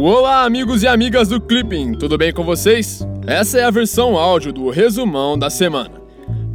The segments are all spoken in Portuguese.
Olá, amigos e amigas do Clipping, tudo bem com vocês? Essa é a versão áudio do resumão da semana.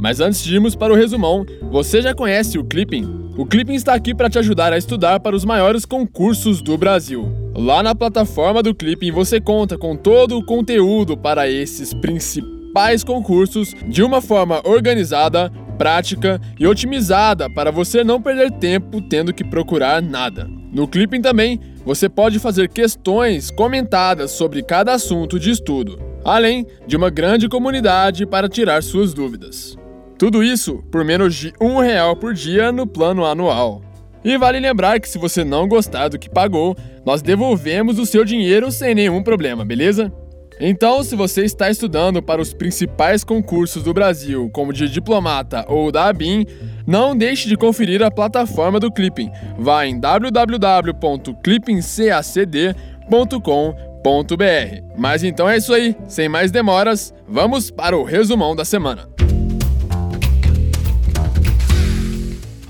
Mas antes de irmos para o resumão, você já conhece o Clipping? O Clipping está aqui para te ajudar a estudar para os maiores concursos do Brasil. Lá na plataforma do Clipping você conta com todo o conteúdo para esses principais concursos de uma forma organizada, prática e otimizada para você não perder tempo tendo que procurar nada. No Clipping também você pode fazer questões comentadas sobre cada assunto de estudo, além de uma grande comunidade para tirar suas dúvidas. Tudo isso por menos de um real por dia no plano anual. E vale lembrar que se você não gostar do que pagou, nós devolvemos o seu dinheiro sem nenhum problema, beleza? Então, se você está estudando para os principais concursos do Brasil, como de diplomata ou da ABIN, não deixe de conferir a plataforma do Clipping. Vá em www.clippingcacd.com.br. Mas então é isso aí, sem mais demoras, vamos para o resumão da semana.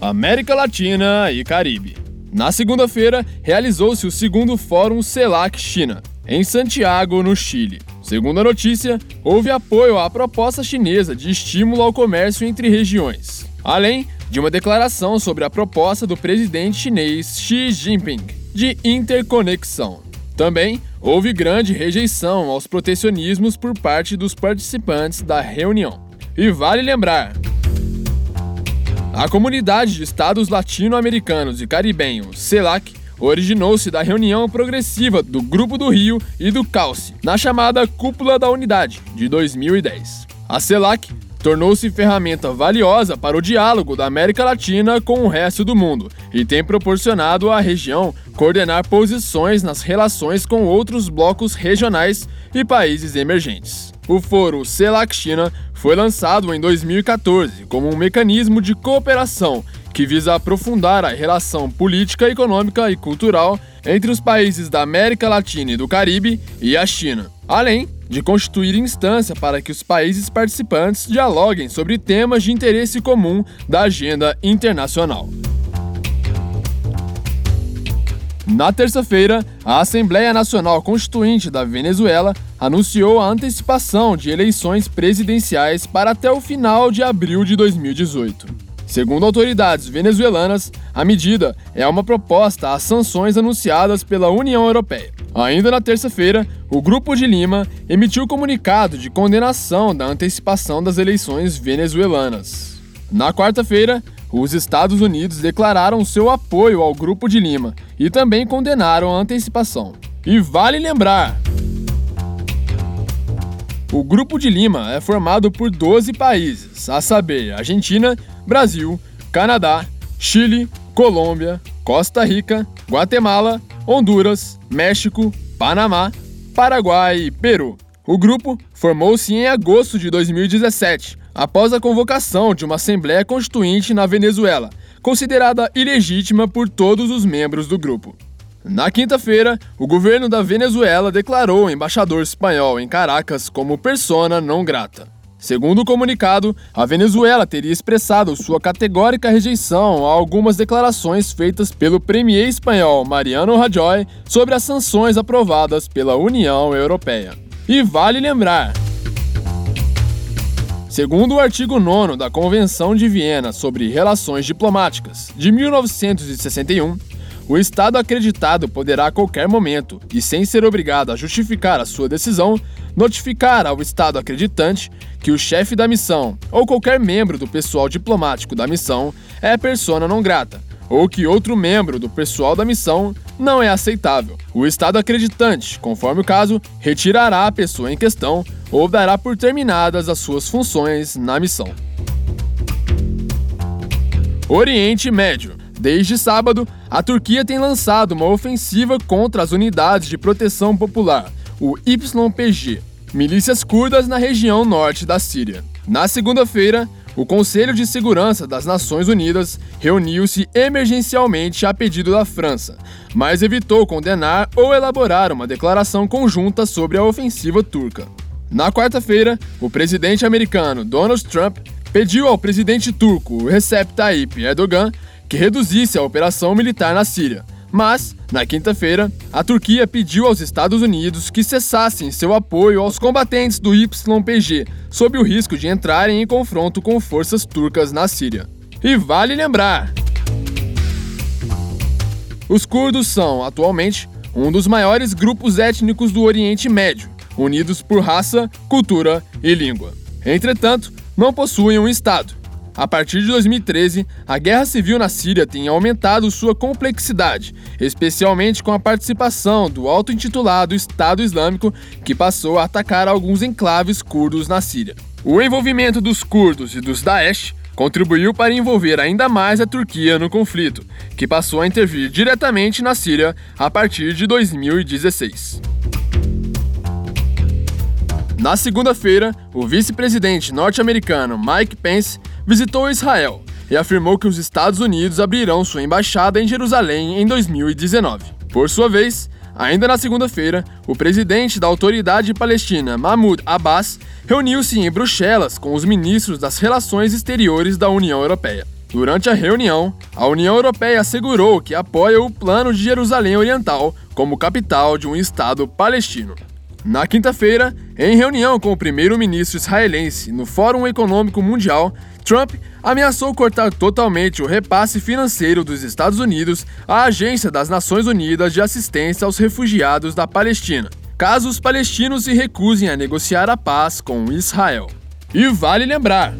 América Latina e Caribe. Na segunda-feira, realizou-se o segundo Fórum CELAC China em Santiago, no Chile. Segundo a notícia, houve apoio à proposta chinesa de estímulo ao comércio entre regiões, além de uma declaração sobre a proposta do presidente chinês Xi Jinping de interconexão. Também houve grande rejeição aos protecionismos por parte dos participantes da reunião. E vale lembrar, a comunidade de estados latino-americanos e caribenhos, CELAC, originou-se da reunião progressiva do Grupo do Rio e do Calce, na chamada Cúpula da Unidade, de 2010. A CELAC tornou-se ferramenta valiosa para o diálogo da América Latina com o resto do mundo e tem proporcionado à região coordenar posições nas relações com outros blocos regionais e países emergentes. O foro CELAC China foi lançado em 2014 como um mecanismo de cooperação que visa aprofundar a relação política, econômica e cultural entre os países da América Latina e do Caribe e a China, além de constituir instância para que os países participantes dialoguem sobre temas de interesse comum da agenda internacional. Na terça-feira, a Assembleia Nacional Constituinte da Venezuela anunciou a antecipação de eleições presidenciais para até o final de abril de 2018. Segundo autoridades venezuelanas, a medida é uma proposta às sanções anunciadas pela União Europeia. Ainda na terça-feira, o Grupo de Lima emitiu comunicado de condenação da antecipação das eleições venezuelanas. Na quarta-feira, os Estados Unidos declararam seu apoio ao Grupo de Lima e também condenaram a antecipação. E vale lembrar o Grupo de Lima é formado por 12 países, a saber, Argentina, Brasil, Canadá, Chile, Colômbia, Costa Rica, Guatemala, Honduras, México, Panamá, Paraguai e Peru. O grupo formou-se em agosto de 2017, após a convocação de uma Assembleia Constituinte na Venezuela, considerada ilegítima por todos os membros do grupo. Na quinta-feira, o governo da Venezuela declarou o embaixador espanhol em Caracas como persona não grata. Segundo o comunicado, a Venezuela teria expressado sua categórica rejeição a algumas declarações feitas pelo premier espanhol Mariano Rajoy sobre as sanções aprovadas pela União Europeia. E vale lembrar, Segundo o artigo 9 da Convenção de Viena sobre Relações Diplomáticas, de 1961, o Estado acreditado poderá a qualquer momento, e sem ser obrigado a justificar a sua decisão, notificar ao Estado acreditante que o chefe da missão ou qualquer membro do pessoal diplomático da missão é persona não grata, ou que outro membro do pessoal da missão não é aceitável. O Estado acreditante, conforme o caso, retirará a pessoa em questão ou dará por terminadas as suas funções na missão. Oriente Médio Desde sábado, a Turquia tem lançado uma ofensiva contra as unidades de proteção popular, o YPG, milícias curdas na região norte da Síria. Na segunda-feira, o Conselho de Segurança das Nações Unidas reuniu-se emergencialmente a pedido da França, mas evitou condenar ou elaborar uma declaração conjunta sobre a ofensiva turca. Na quarta-feira, o presidente americano Donald Trump pediu ao presidente turco Recep Tayyip Erdogan que reduzisse a operação militar na Síria, Mas, na quinta-feira, a Turquia pediu aos Estados Unidos que cessassem seu apoio aos combatentes do YPG, sob o risco de entrarem em confronto com forças turcas na Síria. E vale lembrar: os curdos são, atualmente, um dos maiores grupos étnicos do Oriente Médio, unidos por raça, cultura e língua. Entretanto, não possuem um Estado a partir de 2013, a guerra civil na Síria tem aumentado sua complexidade, especialmente com a participação do auto-intitulado Estado Islâmico, que passou a atacar alguns enclaves curdos na Síria. O envolvimento dos curdos e dos Daesh contribuiu para envolver ainda mais a Turquia no conflito, que passou a intervir diretamente na Síria a partir de 2016. Na segunda-feira, o vice-presidente norte-americano Mike Pence visitou Israel e afirmou que os Estados Unidos abrirão sua embaixada em Jerusalém em 2019. Por sua vez, ainda na segunda-feira, o presidente da Autoridade Palestina, Mahmoud Abbas, reuniu-se em Bruxelas com os ministros das Relações Exteriores da União Europeia. Durante a reunião, a União Europeia assegurou que apoia o plano de Jerusalém Oriental como capital de um Estado palestino. Na quinta-feira, em reunião com o primeiro-ministro israelense no Fórum Econômico Mundial, Trump ameaçou cortar totalmente o repasse financeiro dos Estados Unidos à Agência das Nações Unidas de Assistência aos Refugiados da Palestina, caso os palestinos se recusem a negociar a paz com Israel. E vale lembrar,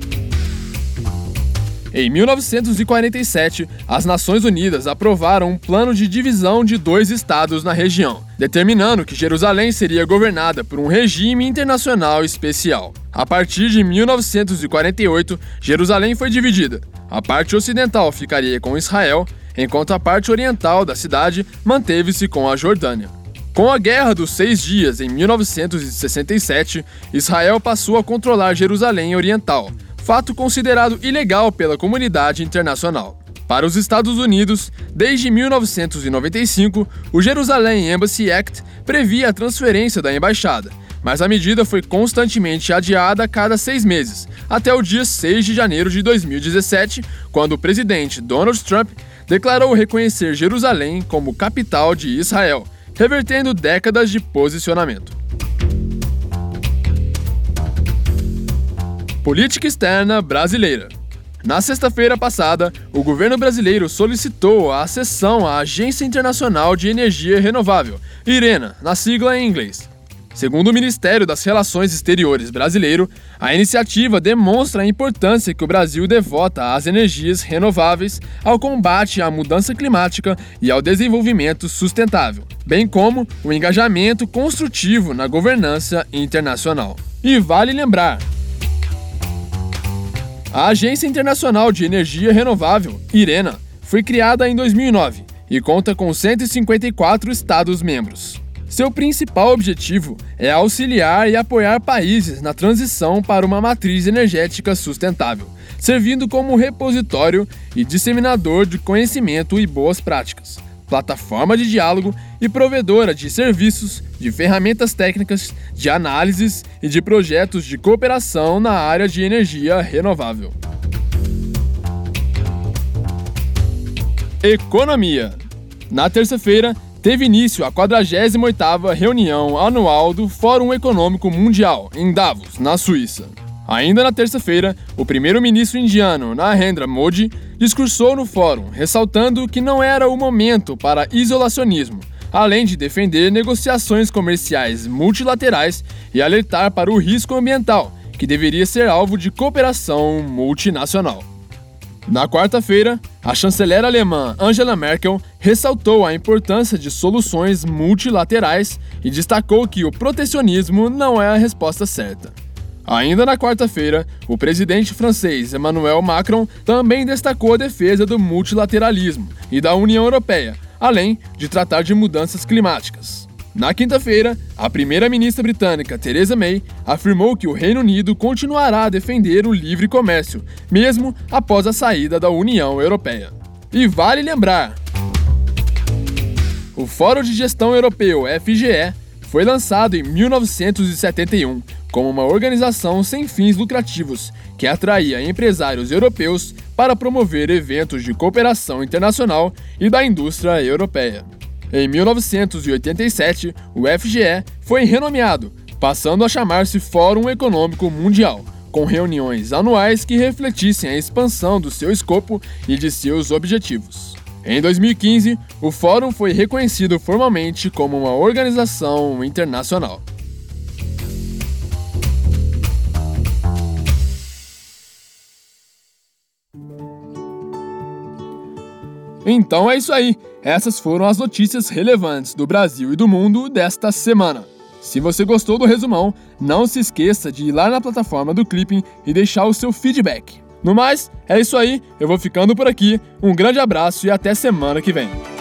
em 1947, as Nações Unidas aprovaram um plano de divisão de dois estados na região, determinando que Jerusalém seria governada por um regime internacional especial. A partir de 1948, Jerusalém foi dividida. A parte ocidental ficaria com Israel, enquanto a parte oriental da cidade manteve-se com a Jordânia. Com a Guerra dos Seis Dias em 1967, Israel passou a controlar Jerusalém Oriental, fato considerado ilegal pela comunidade internacional. Para os Estados Unidos, desde 1995, o Jerusalém Embassy Act previa a transferência da embaixada, mas a medida foi constantemente adiada a cada seis meses, até o dia 6 de janeiro de 2017, quando o presidente Donald Trump declarou reconhecer Jerusalém como capital de Israel, revertendo décadas de posicionamento. Política externa brasileira. Na sexta-feira passada, o governo brasileiro solicitou a acessão à Agência Internacional de Energia Renovável, IRENA, na sigla em inglês. Segundo o Ministério das Relações Exteriores brasileiro, a iniciativa demonstra a importância que o Brasil devota às energias renováveis, ao combate à mudança climática e ao desenvolvimento sustentável, bem como o engajamento construtivo na governança internacional. E vale lembrar, a Agência Internacional de Energia Renovável, IRENA, foi criada em 2009 e conta com 154 Estados-membros. Seu principal objetivo é auxiliar e apoiar países na transição para uma matriz energética sustentável, servindo como repositório e disseminador de conhecimento e boas práticas plataforma de diálogo e provedora de serviços, de ferramentas técnicas, de análises e de projetos de cooperação na área de energia renovável. Economia. Na terça-feira, teve início a 48ª reunião anual do Fórum Econômico Mundial, em Davos, na Suíça. Ainda na terça-feira, o primeiro-ministro indiano Narendra Modi discursou no fórum, ressaltando que não era o momento para isolacionismo, além de defender negociações comerciais multilaterais e alertar para o risco ambiental, que deveria ser alvo de cooperação multinacional. Na quarta-feira, a chanceler alemã Angela Merkel ressaltou a importância de soluções multilaterais e destacou que o protecionismo não é a resposta certa. Ainda na quarta-feira, o presidente francês Emmanuel Macron também destacou a defesa do multilateralismo e da União Europeia, além de tratar de mudanças climáticas. Na quinta-feira, a primeira-ministra britânica Theresa May afirmou que o Reino Unido continuará a defender o livre comércio, mesmo após a saída da União Europeia. E vale lembrar: o Fórum de Gestão Europeu, FGE, foi lançado em 1971 como uma organização sem fins lucrativos que atraía empresários europeus para promover eventos de cooperação internacional e da indústria europeia. Em 1987, o FGE foi renomeado, passando a chamar-se Fórum Econômico Mundial, com reuniões anuais que refletissem a expansão do seu escopo e de seus objetivos. Em 2015, o Fórum foi reconhecido formalmente como uma organização internacional. Então é isso aí. Essas foram as notícias relevantes do Brasil e do mundo desta semana. Se você gostou do resumão, não se esqueça de ir lá na plataforma do Clipping e deixar o seu feedback. No mais, é isso aí, eu vou ficando por aqui. Um grande abraço e até semana que vem.